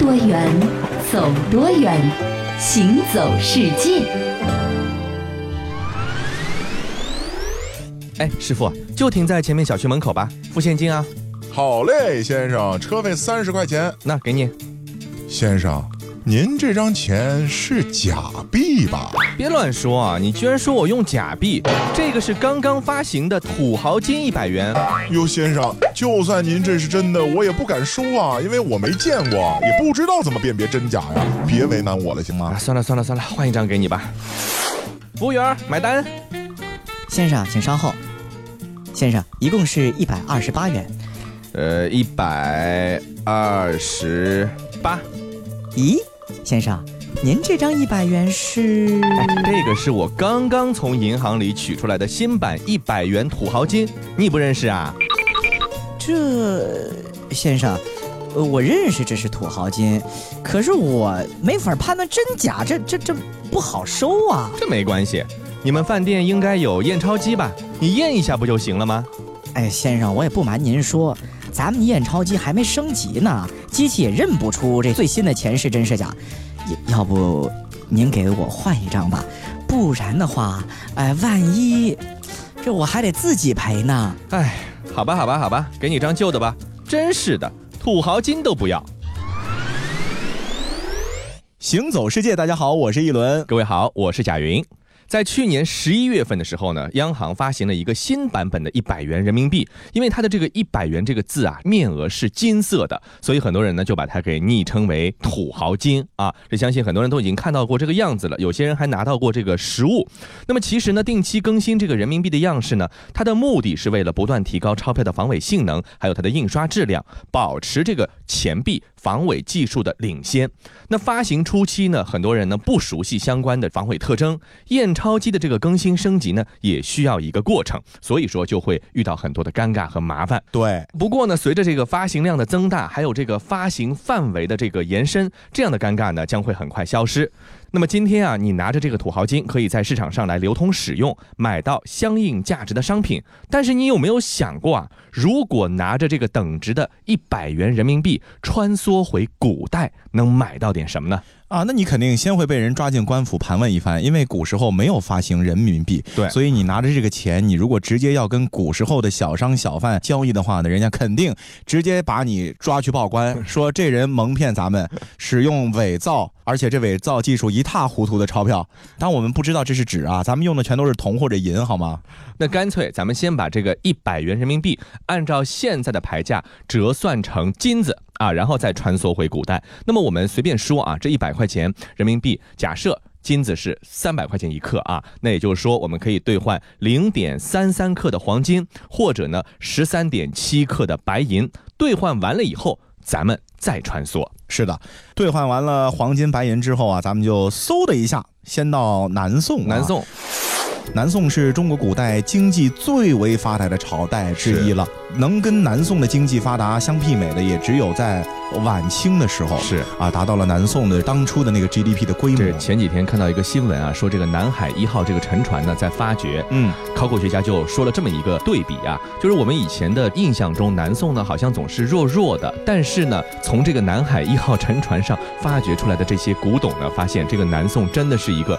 多远，走多远，行走世界。哎，师傅，就停在前面小区门口吧，付现金啊。好嘞，先生，车费三十块钱。那给你。先生，您这张钱是假币吧？别乱说啊！你居然说我用假币？这个是刚刚发行的土豪金一百元。哟，先生，就算您这是真的，我也不敢收啊，因为我没见过，也不知道怎么辨别真假呀。别为难我了，行吗？算了算了算了，换一张给你吧。服务员，买单。先生，请稍后。先生，一共是一百二十八元。呃，一百二十八。咦，先生，您这张一百元是？这个是我刚刚从银行里取出来的新版一百元土豪金，你不认识啊？这，先生，呃，我认识这是土豪金，可是我没法判断真假，这这这不好收啊。这没关系。你们饭店应该有验钞机吧？你验一下不就行了吗？哎，先生，我也不瞒您说，咱们验钞机还没升级呢，机器也认不出这最新的钱是真是假。要要不您给我换一张吧，不然的话，哎，万一这我还得自己赔呢。哎，好吧，好吧，好吧，给你张旧的吧。真是的，土豪金都不要。行走世界，大家好，我是一轮。各位好，我是贾云。在去年十一月份的时候呢，央行发行了一个新版本的一百元人民币，因为它的这个一百元这个字啊，面额是金色的，所以很多人呢就把它给昵称为土豪金啊。这相信很多人都已经看到过这个样子了，有些人还拿到过这个实物。那么其实呢，定期更新这个人民币的样式呢，它的目的是为了不断提高钞票的防伪性能，还有它的印刷质量，保持这个钱币防伪技术的领先。那发行初期呢，很多人呢不熟悉相关的防伪特征，验。钞机的这个更新升级呢，也需要一个过程，所以说就会遇到很多的尴尬和麻烦。对，不过呢，随着这个发行量的增大，还有这个发行范围的这个延伸，这样的尴尬呢将会很快消失。那么今天啊，你拿着这个土豪金，可以在市场上来流通使用，买到相应价值的商品。但是你有没有想过啊，如果拿着这个等值的一百元人民币穿梭回古代，能买到点什么呢？啊，那你肯定先会被人抓进官府盘问一番，因为古时候没有发行人民币，对，所以你拿着这个钱，你如果直接要跟古时候的小商小贩交易的话呢，人家肯定直接把你抓去报官，说这人蒙骗咱们，使用伪造，而且这伪造技术一塌糊涂的钞票。当我们不知道这是纸啊，咱们用的全都是铜或者银，好吗？那干脆咱们先把这个一百元人民币按照现在的牌价折算成金子。啊，然后再穿梭回古代。那么我们随便说啊，这一百块钱人民币，假设金子是三百块钱一克啊，那也就是说我们可以兑换零点三三克的黄金，或者呢十三点七克的白银。兑换完了以后，咱们再穿梭。是的，兑换完了黄金白银之后啊，咱们就嗖的一下，先到南宋。南宋。南宋是中国古代经济最为发达的朝代之一了，能跟南宋的经济发达相媲美的，也只有在晚清的时候。是。啊，达到了南宋的当初的那个 GDP 的规模。这前几天看到一个新闻啊，说这个南海一号这个沉船呢在发掘，嗯，考古学家就说了这么一个对比啊，就是我们以前的印象中，南宋呢好像总是弱弱的，但是呢，从这个南海一号沉船上发掘出来的这些古董呢，发现这个南宋真的是一个。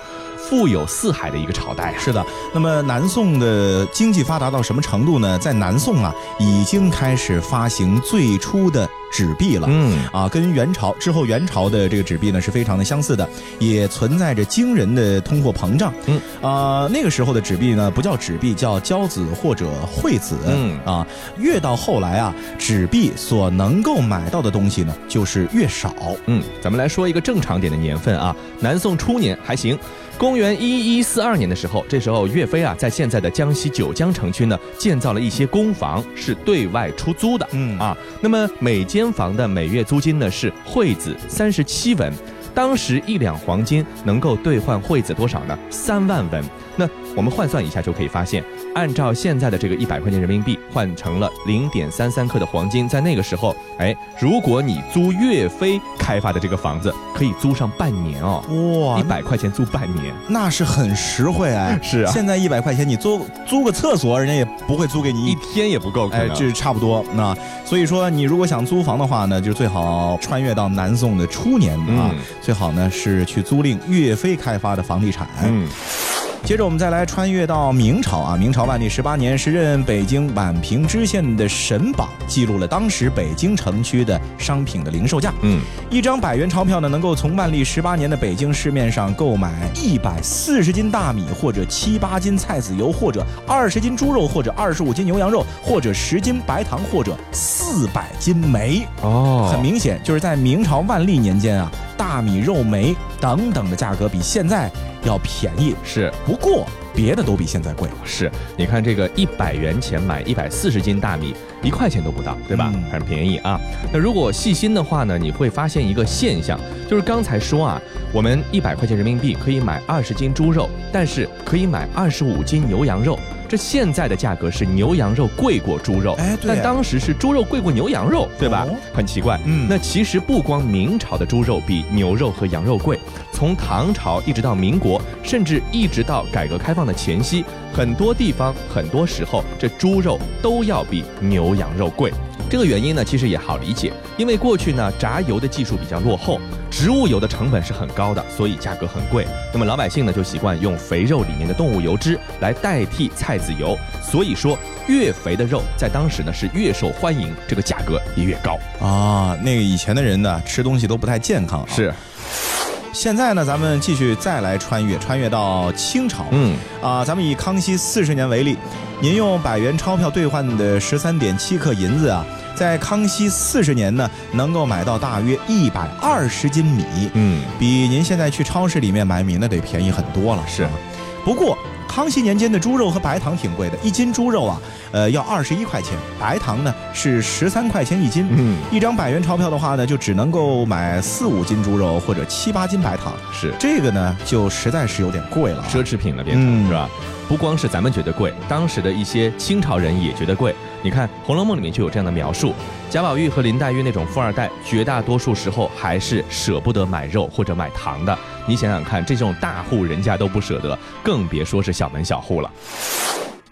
富有四海的一个朝代，是的。那么南宋的经济发达到什么程度呢？在南宋啊，已经开始发行最初的。纸币了，嗯。啊，跟元朝之后元朝的这个纸币呢是非常的相似的，也存在着惊人的通货膨胀，嗯。啊，那个时候的纸币呢不叫纸币，叫交子或者惠子，嗯。啊，越到后来啊，纸币所能够买到的东西呢就是越少，嗯，咱们来说一个正常点的年份啊，南宋初年还行，公元一一四二年的时候，这时候岳飞啊在现在的江西九江城区呢建造了一些公房，是对外出租的，嗯。啊，那么每间。间房的每月租金呢是惠子三十七文，当时一两黄金能够兑换惠子多少呢？三万文。那我们换算一下就可以发现，按照现在的这个一百块钱人民币换成了零点三三克的黄金，在那个时候，哎，如果你租岳飞开发的这个房子，可以租上半年哦。哇，一百块钱租半年，那是很实惠哎。是啊，现在一百块钱你租租个厕所，人家也不会租给你一天也不够。哎，这是差不多。那所以说，你如果想租房的话呢，就最好穿越到南宋的初年啊，最好呢是去租赁岳飞开发的房地产。嗯。接着我们再来穿越到明朝啊，明朝万历十八年，时任北京宛平知县的沈榜记录了当时北京城区的商品的零售价。嗯，一张百元钞票呢，能够从万历十八年的北京市面上购买一百四十斤大米，或者七八斤菜籽油，或者二十斤猪肉，或者二十五斤牛羊肉，或者十斤白糖，或者四百斤煤。哦，很明显就是在明朝万历年间啊。大米、肉、煤等等的价格比现在要便宜，是。不过别的都比现在贵。是，你看这个一百元钱买一百四十斤大米，一块钱都不到，对吧？很便宜啊。那如果细心的话呢，你会发现一个现象，就是刚才说啊，我们一百块钱人民币可以买二十斤猪肉，但是可以买二十五斤牛羊肉。这现在的价格是牛羊肉贵过猪肉，哎，对，但当时是猪肉贵过牛羊肉，对吧？很奇怪。嗯，那其实不光明朝的猪肉比牛肉和羊肉贵，从唐朝一直到民国，甚至一直到改革开放的前夕，很多地方、很多时候，这猪肉都要比牛羊肉贵。这个原因呢，其实也好理解，因为过去呢炸油的技术比较落后，植物油的成本是很高的，所以价格很贵。那么老百姓呢就习惯用肥肉里面的动物油脂来代替菜籽油，所以说越肥的肉在当时呢是越受欢迎，这个价格也越高啊。那个以前的人呢吃东西都不太健康，是。现在呢，咱们继续再来穿越，穿越到清朝。嗯，啊，咱们以康熙四十年为例，您用百元钞票兑换的十三点七克银子啊，在康熙四十年呢，能够买到大约一百二十斤米。嗯，比您现在去超市里面买米那得便宜很多了。是，不过。康熙年间的猪肉和白糖挺贵的，一斤猪肉啊，呃，要二十一块钱，白糖呢是十三块钱一斤。嗯，一张百元钞票的话呢，就只能够买四五斤猪肉或者七八斤白糖。是这个呢，就实在是有点贵了，奢侈品了变成是吧？不光是咱们觉得贵，当时的一些清朝人也觉得贵。你看《红楼梦》里面就有这样的描述：贾宝玉和林黛玉那种富二代，绝大多数时候还是舍不得买肉或者买糖的。你想想看，这种大户人家都不舍得，更别说是小门小户了。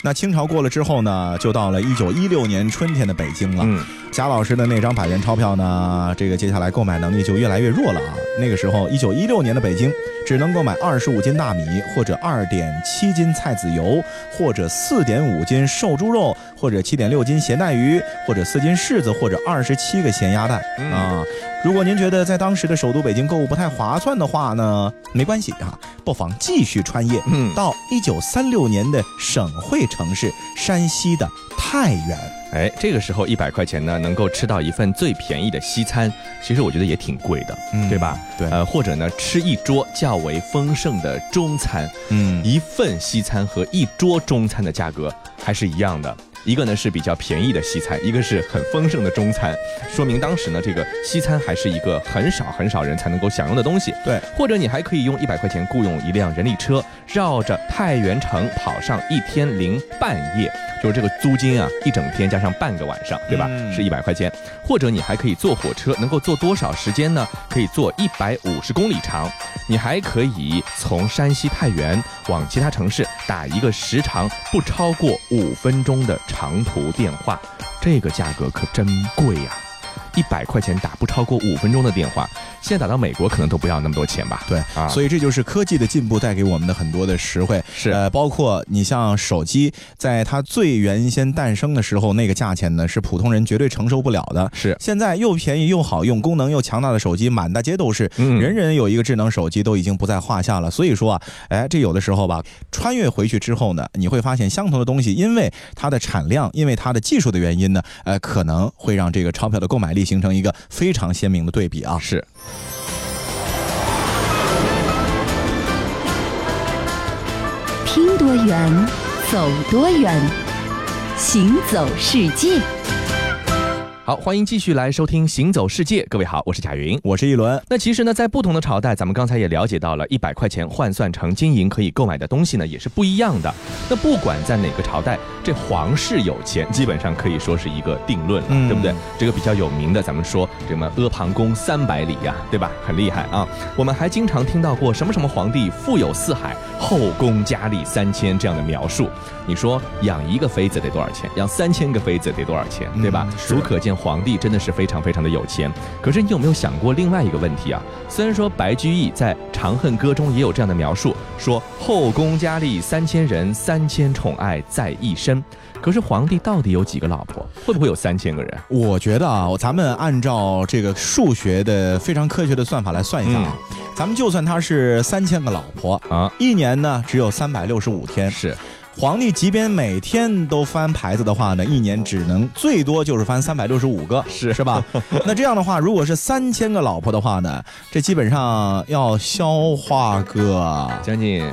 那清朝过了之后呢，就到了一九一六年春天的北京了。嗯，贾老师的那张百元钞票呢，这个接下来购买能力就越来越弱了啊。那个时候，一九一六年的北京只能购买二十五斤大米，或者二点七斤菜籽油，或者四点五斤瘦猪肉，或者七点六斤咸带鱼，或者四斤柿子，或者二十七个咸鸭蛋啊。如果您觉得在当时的首都北京购物不太划算的话呢，没关系啊，不妨继续穿越，嗯，到一九三六年的省会城市山西的太原。哎，这个时候一百块钱呢，能够吃到一份最便宜的西餐，其实我觉得也挺贵的，嗯对吧？对，呃，或者呢，吃一桌较为丰盛的中餐，嗯，一份西餐和一桌中餐的价格还是一样的。一个呢是比较便宜的西餐，一个是很丰盛的中餐，说明当时呢这个西餐还是一个很少很少人才能够享用的东西。对，或者你还可以用一百块钱雇佣一辆人力车，绕着太原城跑上一天零半夜。就是这个租金啊，一整天加上半个晚上，对吧？是一百块钱。或者你还可以坐火车，能够坐多少时间呢？可以坐一百五十公里长。你还可以从山西太原往其他城市打一个时长不超过五分钟的长途电话，这个价格可真贵呀！一百块钱打不超过五分钟的电话。现在打到美国可能都不要那么多钱吧？对啊，所以这就是科技的进步带给我们的很多的实惠。是呃，包括你像手机，在它最原先诞生的时候，那个价钱呢是普通人绝对承受不了的。是现在又便宜又好用，功能又强大的手机满大街都是，人人有一个智能手机都已经不在话下了。所以说啊，哎，这有的时候吧，穿越回去之后呢，你会发现相同的东西，因为它的产量，因为它的技术的原因呢，呃，可能会让这个钞票的购买力形成一个非常鲜明的对比啊。是。听多远，走多远，行走世界。好，欢迎继续来收听《行走世界》。各位好，我是贾云，我是一轮。那其实呢，在不同的朝代，咱们刚才也了解到了，一百块钱换算成金银可以购买的东西呢，也是不一样的。那不管在哪个朝代，这皇室有钱，基本上可以说是一个定论了，对不对？这个比较有名的，咱们说什么阿房宫三百里呀，对吧？很厉害啊。我们还经常听到过什么什么皇帝富有四海，后宫佳丽三千这样的描述。你说养一个妃子得多少钱？养三千个妃子得多少钱？对吧？足可见。皇帝真的是非常非常的有钱，可是你有没有想过另外一个问题啊？虽然说白居易在《长恨歌》中也有这样的描述，说后宫佳丽三千人，三千宠爱在一身，可是皇帝到底有几个老婆？会不会有三千个人？我觉得啊，咱们按照这个数学的非常科学的算法来算一下啊，咱们就算他是三千个老婆啊，一年呢只有三百六十五天是。皇帝即便每天都翻牌子的话呢，一年只能最多就是翻三百六十五个，是是吧？那这样的话，如果是三千个老婆的话呢，这基本上要消化个将近。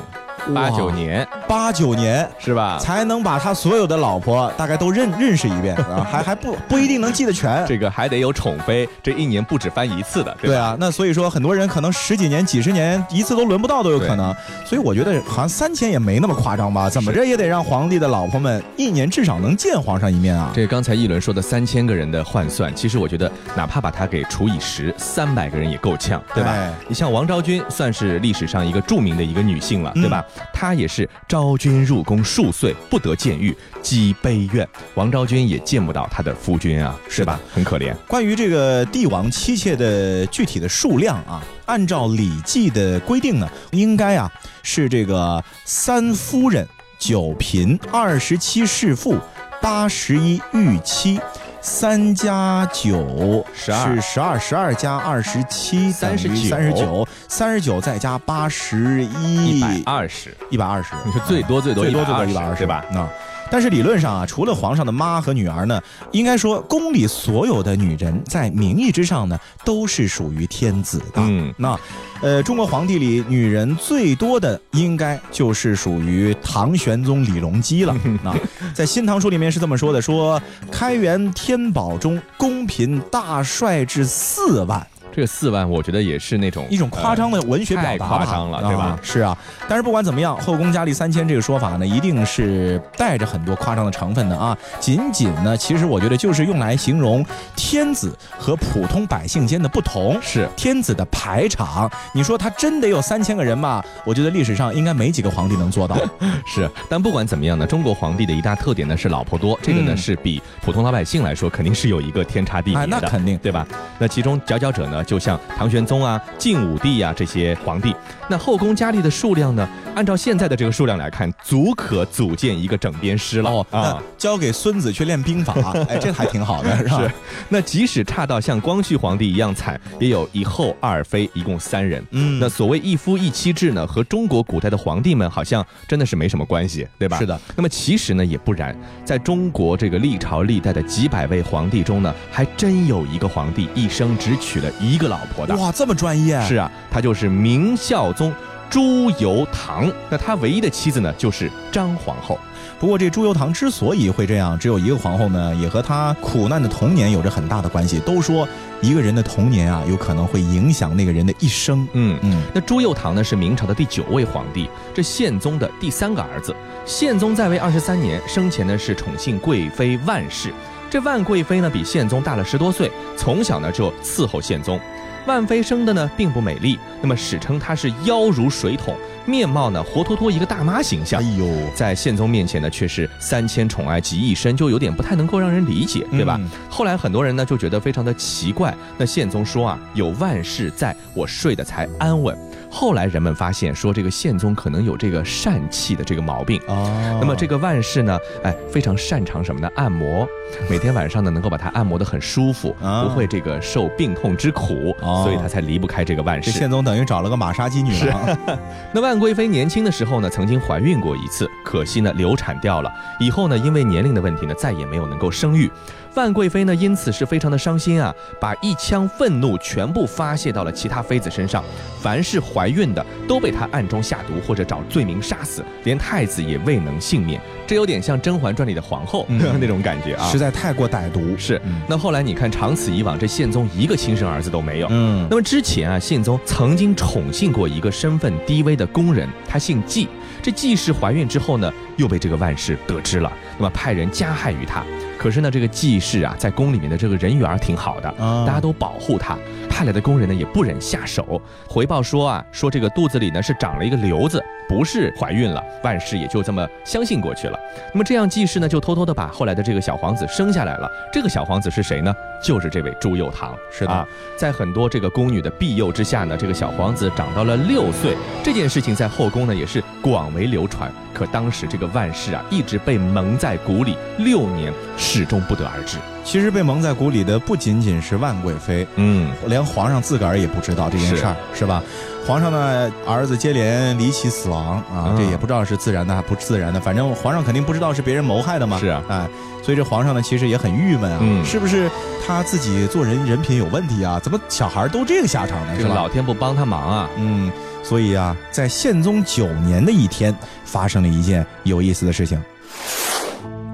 八九年，八九年是吧？才能把他所有的老婆大概都认认识一遍啊，还还不不一定能记得全。这个还得有宠妃，这一年不止翻一次的，对啊。那所以说，很多人可能十几年、几十年一次都轮不到都有可能。所以我觉得好像三千也没那么夸张吧？怎么着也得让皇帝的老婆们一年至少能见皇上一面啊。这刚才一轮说的三千个人的换算，其实我觉得哪怕把它给除以十，三百个人也够呛，对吧？你像王昭君，算是历史上一个著名的一个女性了，对吧？她也是。昭君入宫数岁，不得见玉，积悲怨。王昭君也见不到他的夫君啊，是吧？很可怜。关于这个帝王妻妾的具体的数量啊，按照《礼记》的规定呢，应该啊是这个三夫人、九嫔、二十七侍妇、八十一御妻。三加九十二是十二，十二加二十七三十九，三十九，三十九再加八十一，一百二十，一百二十。你说最多最多最多最多一百二十吧？那。但是理论上啊，除了皇上的妈和女儿呢，应该说宫里所有的女人在名义之上呢，都是属于天子的。嗯，那，呃，中国皇帝里女人最多的应该就是属于唐玄宗李隆基了。那在《新唐书》里面是这么说的：说开元天宝中，宫嫔大帅至四万。这个四万，我觉得也是那种一种夸张的文学表达，太夸张了，对吧？是啊，但是不管怎么样，后宫佳丽三千这个说法呢，一定是带着很多夸张的成分的啊。仅仅呢，其实我觉得就是用来形容天子和普通百姓间的不同。是天子的排场，你说他真得有三千个人吗？我觉得历史上应该没几个皇帝能做到。是，但不管怎么样呢，中国皇帝的一大特点呢是老婆多，这个呢是比普通老百姓来说肯定是有一个天差地别的。那肯定，对吧？那其中佼佼者呢？就像唐玄宗啊、晋武帝啊这些皇帝，那后宫佳丽的数量呢？按照现在的这个数量来看，足可组建一个整编师了哦。啊，交给孙子去练兵法，哎，这还挺好的，是吧？那即使差到像光绪皇帝一样惨，也有一后二妃，一共三人。嗯，那所谓一夫一妻制呢，和中国古代的皇帝们好像真的是没什么关系，对吧？是的。那么其实呢也不然，在中国这个历朝历代的几百位皇帝中呢，还真有一个皇帝一生只娶了一个老婆的。哇，这么专业！是啊，他就是明孝宗朱由堂。那他唯一的妻子呢，就是张皇后。不过这朱由堂之所以会这样，只有一个皇后呢，也和他苦难的童年有着很大的关系。都说一个人的童年啊，有可能会影响那个人的一生。嗯嗯。那朱由堂呢，是明朝的第九位皇帝，这宪宗的第三个儿子。宪宗在位二十三年，生前呢是宠幸贵妃万氏。这万贵妃呢，比宪宗大了十多岁，从小呢就伺候宪宗。万妃生的呢并不美丽，那么史称她是腰如水桶，面貌呢活脱脱一个大妈形象。哎呦，在宪宗面前呢却是三千宠爱集一身，就有点不太能够让人理解，对吧？后来很多人呢就觉得非常的奇怪。那宪宗说啊，有万事在我睡得才安稳。后来人们发现说这个宪宗可能有这个疝气的这个毛病哦。那么这个万氏呢，哎，非常擅长什么呢？按摩，每天晚上呢能够把他按摩的很舒服，不会这个受病痛之苦，所以他才离不开这个万氏。宪宗等于找了个马杀鸡女郎。那万贵妃年轻的时候呢，曾经怀孕过一次，可惜呢流产掉了。以后呢，因为年龄的问题呢，再也没有能够生育。万贵妃呢，因此是非常的伤心啊，把一腔愤怒全部发泄到了其他妃子身上，凡是怀孕的都被她暗中下毒或者找罪名杀死，连太子也未能幸免。这有点像《甄嬛传》里的皇后 那种感觉啊，实在太过歹毒。是，那后来你看，长此以往，这宪宗一个亲生儿子都没有。嗯，那么之前啊，宪宗曾经宠幸过一个身份低微的宫人，他姓纪。这纪氏怀孕之后呢，又被这个万氏得知了，那么派人加害于他。可是呢，这个季氏啊，在宫里面的这个人缘挺好的，大家都保护他，派来的工人呢也不忍下手。回报说啊，说这个肚子里呢是长了一个瘤子，不是怀孕了。万氏也就这么相信过去了。那么这样，季氏呢就偷偷的把后来的这个小皇子生下来了。这个小皇子是谁呢？就是这位朱佑樘。是的，在很多这个宫女的庇佑之下呢，这个小皇子长到了六岁。这件事情在后宫呢也是广为流传。可当时这个万氏啊，一直被蒙在鼓里六年，始终不得而知。其实被蒙在鼓里的不仅仅是万贵妃，嗯，连皇上自个儿也不知道这件事儿，是吧？皇上的，儿子接连离奇死亡啊，这也不知道是自然的还不自然的，反正皇上肯定不知道是别人谋害的嘛。是啊，哎，所以这皇上呢，其实也很郁闷啊，是不是他自己做人人品有问题啊？怎么小孩都这个下场呢？是吧老天不帮他忙啊，嗯。所以啊，在宪宗九年的一天，发生了一件有意思的事情。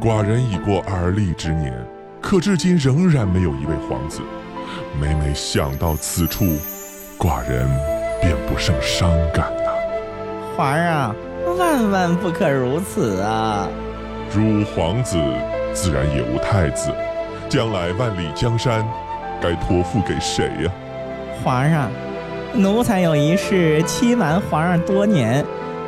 寡人已过而立之年，可至今仍然没有一位皇子。每每想到此处，寡人便不胜伤感呐。皇上，万万不可如此啊！汝皇子，自然也无太子，将来万里江山，该托付给谁呀？皇上。奴才有一事欺瞒皇上多年，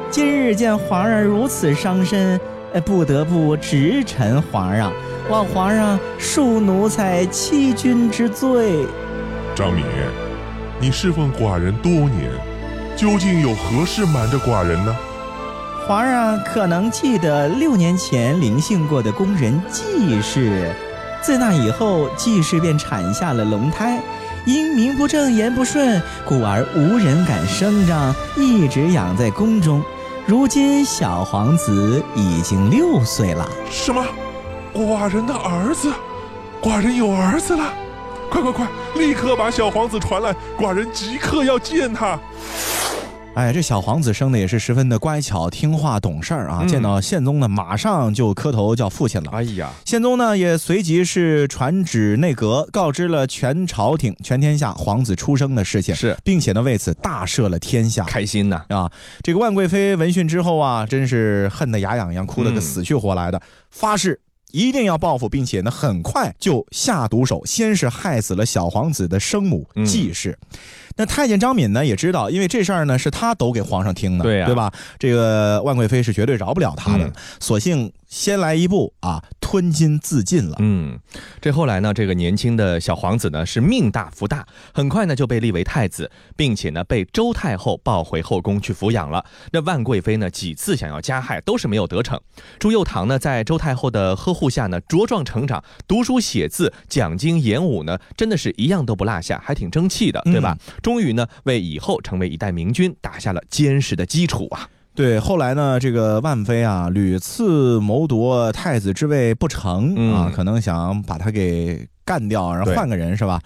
今日见皇上如此伤身，不得不直陈皇上，望皇上恕奴才欺君之罪。张敏，你侍奉寡人多年，究竟有何事瞒着寡人呢？皇上可能记得六年前临幸过的宫人季氏，自那以后，季氏便产下了龙胎。因名不正言不顺，故而无人敢声张，一直养在宫中。如今小皇子已经六岁了。什么？寡人的儿子？寡人有儿子了？快快快，立刻把小皇子传来，寡人即刻要见他。哎，这小皇子生的也是十分的乖巧听话懂事儿啊！见到宪宗呢，马上就磕头叫父亲了。哎呀，宪宗呢也随即是传旨内阁，告知了全朝廷、全天下皇子出生的事情，是，并且呢为此大赦了天下，开心呐啊！这个万贵妃闻讯之后啊，真是恨得牙痒痒，哭了个死去活来的，发誓一定要报复，并且呢很快就下毒手，先是害死了小皇子的生母季氏。那太监张敏呢也知道，因为这事儿呢是他抖给皇上听的，对吧？这个万贵妃是绝对饶不了他的，索性。先来一步啊，吞金自尽了。嗯，这后来呢，这个年轻的小皇子呢是命大福大，很快呢就被立为太子，并且呢被周太后抱回后宫去抚养了。那万贵妃呢几次想要加害，都是没有得逞。朱佑樘呢在周太后的呵护下呢茁壮成长，读书写字、讲经演武呢，真的是一样都不落下，还挺争气的，对吧？终于呢为以后成为一代明君打下了坚实的基础啊。对，后来呢，这个万妃啊，屡次谋夺太子之位不成啊，可能想把他给干掉，然后换个人是吧？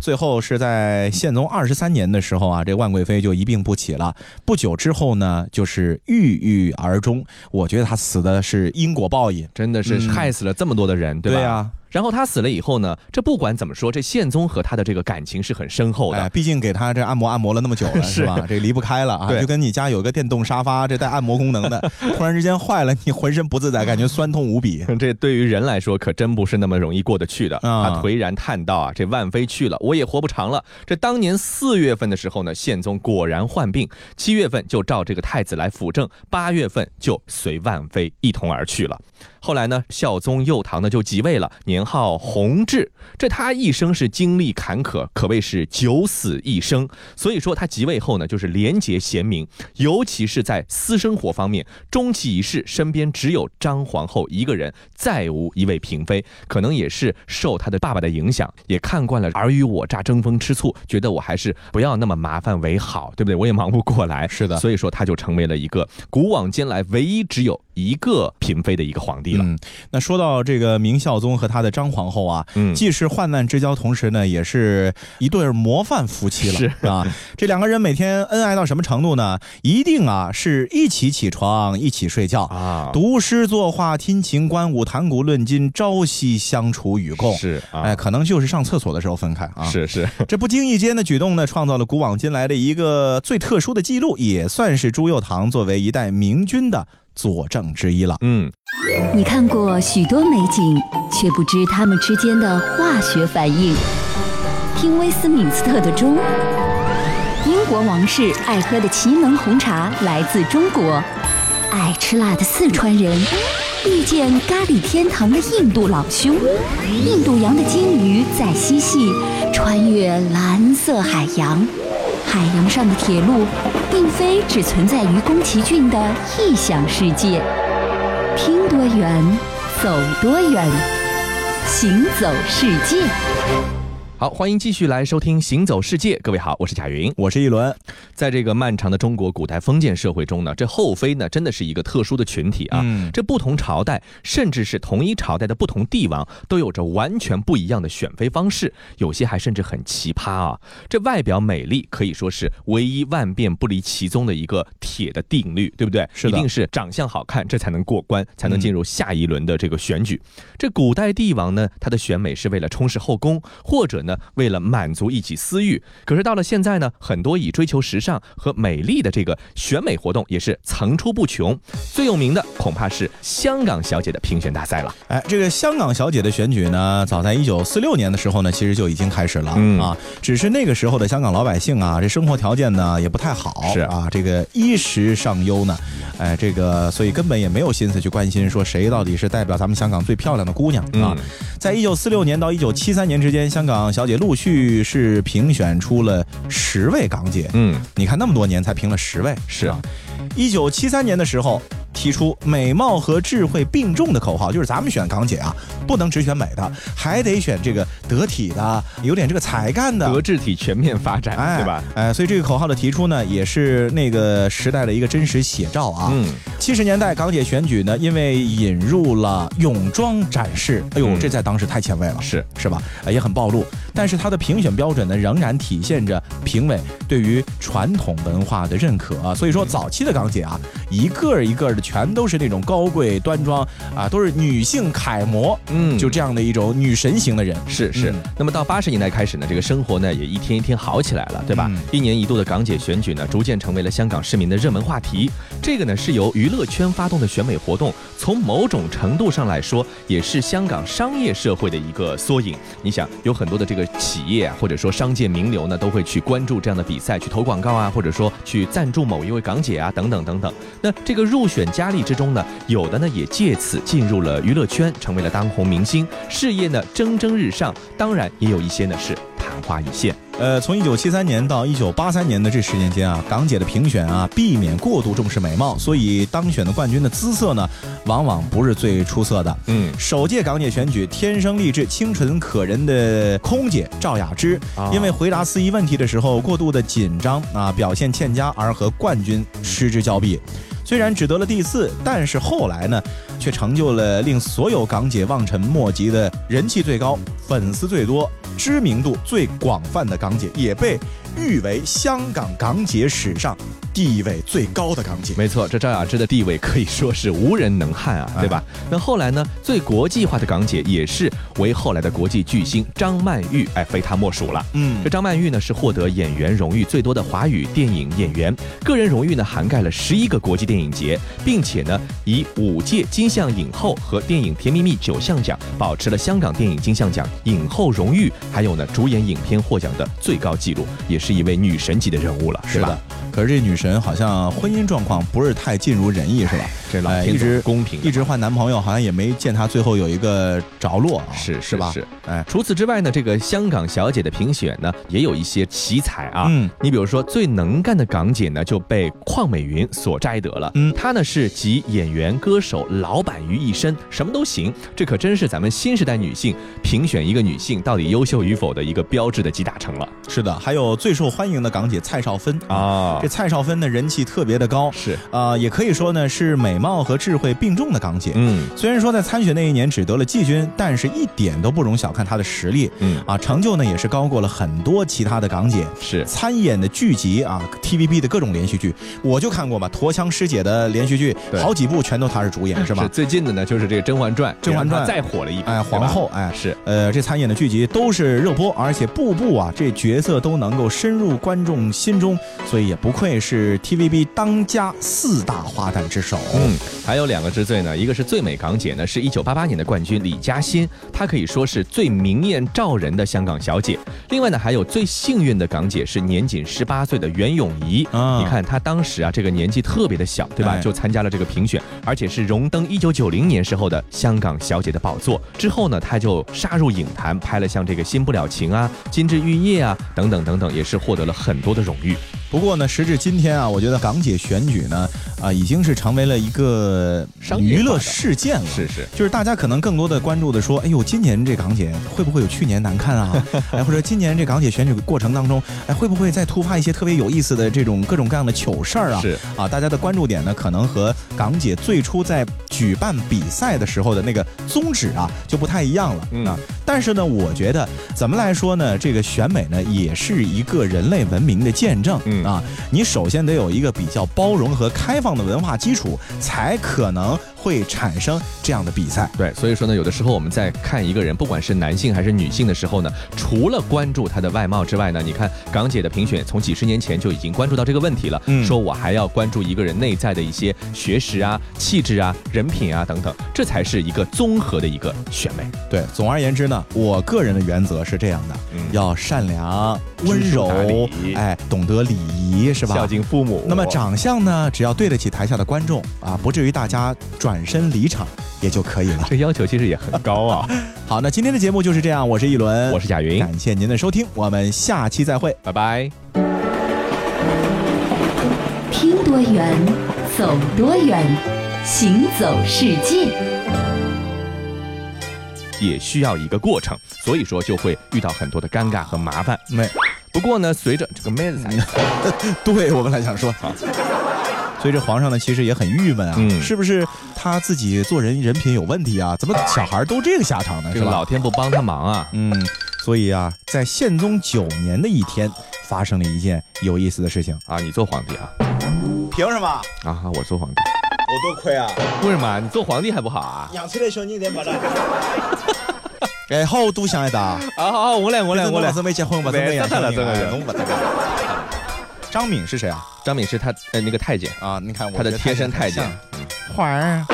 最后是在宪宗二十三年的时候啊，这万贵妃就一病不起了。不久之后呢，就是郁郁而终。我觉得她死的是因果报应，真的是害死了这么多的人，对吧？对呀。然后他死了以后呢，这不管怎么说，这宪宗和他的这个感情是很深厚的。毕竟给他这按摩按摩了那么久了，是吧？这离不开了啊，就跟你家有个电动沙发，这带按摩功能的，突然之间坏了，你浑身不自在，感觉酸痛无比。这对于人来说可真不是那么容易过得去的。他颓然叹道：“啊，这万妃去了，我也活不长了。”这当年四月份的时候呢，宪宗果然患病，七月份就召这个太子来辅政，八月份就随万妃一同而去了。后来呢，孝宗幼堂呢就即位了，年号弘治。这他一生是经历坎坷，可谓是九死一生。所以说他即位后呢，就是廉洁贤明，尤其是在私生活方面，终其一世身边只有张皇后一个人，再无一位嫔妃。可能也是受他的爸爸的影响，也看惯了尔虞我诈、争风吃醋，觉得我还是不要那么麻烦为好，对不对？我也忙不过来。是的，所以说他就成为了一个古往今来唯一只有。一个嫔妃的一个皇帝了。嗯，那说到这个明孝宗和他的张皇后啊，嗯既是患难之交，同时呢，也是一对模范夫妻了，是啊。这两个人每天恩爱到什么程度呢？一定啊是一起起床，一起睡觉啊读诗作画，听琴观舞，谈古论今，朝夕相处与共。是啊，哎，可能就是上厕所的时候分开啊。是是，这不经意间的举动呢，创造了古往今来的一个最特殊的记录，也算是朱佑樘作为一代明君的佐证之一了。嗯，你看过许多美景，却不知它们之间的化学反应。听威斯敏斯特的钟，英国王室爱喝的祁门红茶来自中国，爱吃辣的四川人遇见咖喱天堂的印度老兄，印度洋的鲸鱼在嬉戏，穿越蓝色海洋。海洋上的铁路，并非只存在于宫崎骏的异想世界。听多远，走多远，行走世界。好，欢迎继续来收听《行走世界》。各位好，我是贾云。我是一轮，在这个漫长的中国古代封建社会中呢，这后妃呢真的是一个特殊的群体啊。嗯这不同朝代，甚至是同一朝代的不同帝王，都有着完全不一样的选妃方式，有些还甚至很奇葩啊。这外表美丽可以说是唯一万变不离其宗的一个铁的定律，对不对？是的一定是长相好看，这才能过关，才能进入下一轮的这个选举。这古代帝王呢，他的选美是为了充实后宫，或者呢为了满足一己私欲。可是到了现在呢，很多以追求时尚和美丽的这个选美活动也是层出不穷。最有名的恐怕是香港小姐的评选大赛了。哎，这个香港小姐的选举呢，早在一九四六年的时候呢，其实就已经开始了、嗯啊。只是那个时候的香港老百姓啊，这生活条件呢也不太好，是啊，这个衣食上优呢，哎，这个所以根本也没有心思去关心说谁到底是代表咱们香港最漂亮的姑娘啊。嗯在一九四六年到一九七三年之间，香港小姐陆续是评选出了十位港姐。嗯，你看那么多年才评了十位，是啊。一九七三年的时候，提出美貌和智慧并重的口号，就是咱们选港姐啊，不能只选美的，还得选这个得体的，有点这个才干的。德智体全面发展，哎，对吧？？哎，所以这个口号的提出呢，也是那个时代的一个真实写照啊。嗯，七十年代港姐选举呢，因为引入了泳装展示，哎呦，嗯这在当时太前卫了，是是吧？呃也很暴露。但是它的评选标准呢，仍然体现着评委对于传统文化的认可、啊。所以说，早期的港姐啊，一个一个的全都是那种高贵端庄啊，都是女性楷模，嗯就这样的一种女神型的人。是是嗯，那么到八十年代开始呢，这个生活呢也一天一天好起来了，对吧？嗯一年一度的港姐选举呢，逐渐成为了香港市民的热门话题。这个呢是由娱乐圈发动的选美活动，从某种程度上来说，也是香港商业社会的一个缩影。你想，有很多的这个企业啊，或者说商界名流呢，都会去关注这样的比赛，去投广告啊，或者说去赞助某一位港姐啊，等等等等。那这个入选佳丽之中呢，有的呢也借此进入了娱乐圈，成为了当红明星，事业呢蒸蒸日上。当然，也有一些呢是昙花一现。呃，从一九七三年到一九八三年的这十年间啊，港姐的评选啊，避免过度重视美貌，所以当选的冠军的姿色呢，往往不是最出色的。嗯，首届港姐选举，天生丽质、清纯可人的空姐赵雅芝，啊因为回答司仪问题的时候过度的紧张啊，表现欠佳而和冠军失之交臂。虽然只得了第四，但是后来呢，却成就了令所有港姐望尘莫及的人气最高、粉丝最多、知名度最广泛的港姐，也被誉为香港港姐史上地位最高的港姐。没错，这赵雅芝的地位可以说是无人能撼啊，对吧？那后来呢，最国际化的港姐也是为后来的国际巨星张曼玉，哎，非她莫属了。嗯这张曼玉呢是获得演员荣誉最多的华语电影演员，个人荣誉呢涵盖了十一个国际电影节，并且呢以五届金像影后和电影《甜蜜蜜》九项奖保持了香港电影金像奖影后荣誉，还有呢主演影片获奖的最高纪录，也是一位女神级的人物了，是吧？，可是这女神好像婚姻状况不是太尽如人意，是吧？这老天总哎一直公平一直换男朋友，好像也没见她最后有一个着落啊，是是吧？是。哎，除此之外呢，这个香港小姐的评选呢，也有一些奇才啊。嗯，你比如说最能干的港姐呢，就被邝美云所摘得了。嗯她呢是集演员、歌手、老板于一身，什么都行。这可真是咱们新时代女性评选一个女性到底优秀与否的一个标志的集大成了是的，还有最受欢迎的港姐蔡少芬。啊这蔡少芬呢人气特别的高，是啊、也可以说呢是美貌和智慧并重的港姐。嗯，虽然说在参选那一年只得了季军，但是一点都不容小看她的实力。嗯啊，成就呢也是高过了很多其他的港姐。是参演的剧集啊，TVB 的各种连续剧，我就看过嘛，驼枪师姐的连续剧，好几部全都她是主演，是吧？最近的呢就是这个《甄嬛传》，《甄嬛传》再火了一哎，皇后哎是呃，这参演的剧集都是热播，而且步步啊这角色都能够深入观众心中，所以也不愧是 TVB 当家四大花旦之首。嗯，还有两个之最呢，一个是最美港姐呢，是一九八八年的冠军李嘉欣，她可以说是最明艳照人的香港小姐。另外呢，还有最幸运的港姐是年仅十八岁的袁咏仪。啊，你看她当时啊这个年纪特别的小，对吧？就参加了这个评选，而且是荣登一九九零年时候的香港小姐的宝座。之后呢，她就杀入影坛，拍了像这个《新不了情》啊、《金枝玉叶》啊等等等等，也是获得了很多的荣誉。不过呢，时至今天啊，我觉得港姐选举呢，啊，已经是成为了一个娱乐事件了。是是，就是大家可能更多的关注的说，哎呦，今年这港姐会不会有去年难看啊？哎，或者今年这港姐选举过程当中，哎，会不会再突发一些特别有意思的这种各种各样的糗事儿啊？是啊，大家的关注点呢，可能和港姐最初在举办比赛的时候的那个宗旨啊，就不太一样了啊。但是呢，我觉得怎么来说呢，这个选美呢，也是一个人类文明的见证。嗯。啊，你首先得有一个比较包容和开放的文化基础，才可能。会产生这样的比赛，对，所以说呢，有的时候我们在看一个人，不管是男性还是女性的时候呢，除了关注他的外貌之外呢，你看港姐的评选从几十年前就已经关注到这个问题了，嗯，说我还要关注一个人内在的一些学识啊、气质啊、人品啊等等，这才是一个综合的一个选美。对，总而言之呢，我个人的原则是这样的，要善良、温柔，哎，懂得礼仪，是吧？孝敬父母。那么长相呢，只要对得起台下的观众啊，不至于大家转。转身离场也就可以了，这要求其实也很高啊。好，那今天的节目就是这样，我是一轮，我是贾云，感谢您的收听，我们下期再会，拜拜。听多远，走多远，行走世界也需要一个过程，所以说就会遇到很多的尴尬和麻烦。没，不过呢，随着这个妹子，对我们来讲说。所以这皇上呢，其实也很郁闷啊，嗯是不是他自己做人人品有问题啊？怎么小孩都这个下场呢？是吧？老天不帮他忙啊！嗯，所以啊，在宪宗九年的一天，发生了一件有意思的事情啊！你做皇帝啊？凭什么啊？我做皇帝，我多亏啊！为什么？你做皇帝还不好啊？养出来小人点不 来。哎，好多想一打啊！好好，我来，我来，我来。是没结婚吧？没得了，这个人。张敏是谁啊？张敏是他呃那个太监啊，你看他的贴身太监。环儿，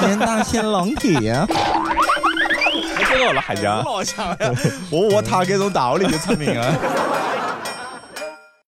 年大仙龙体呀！我知道了，海江。老强呀，我我他这种道理就出名了。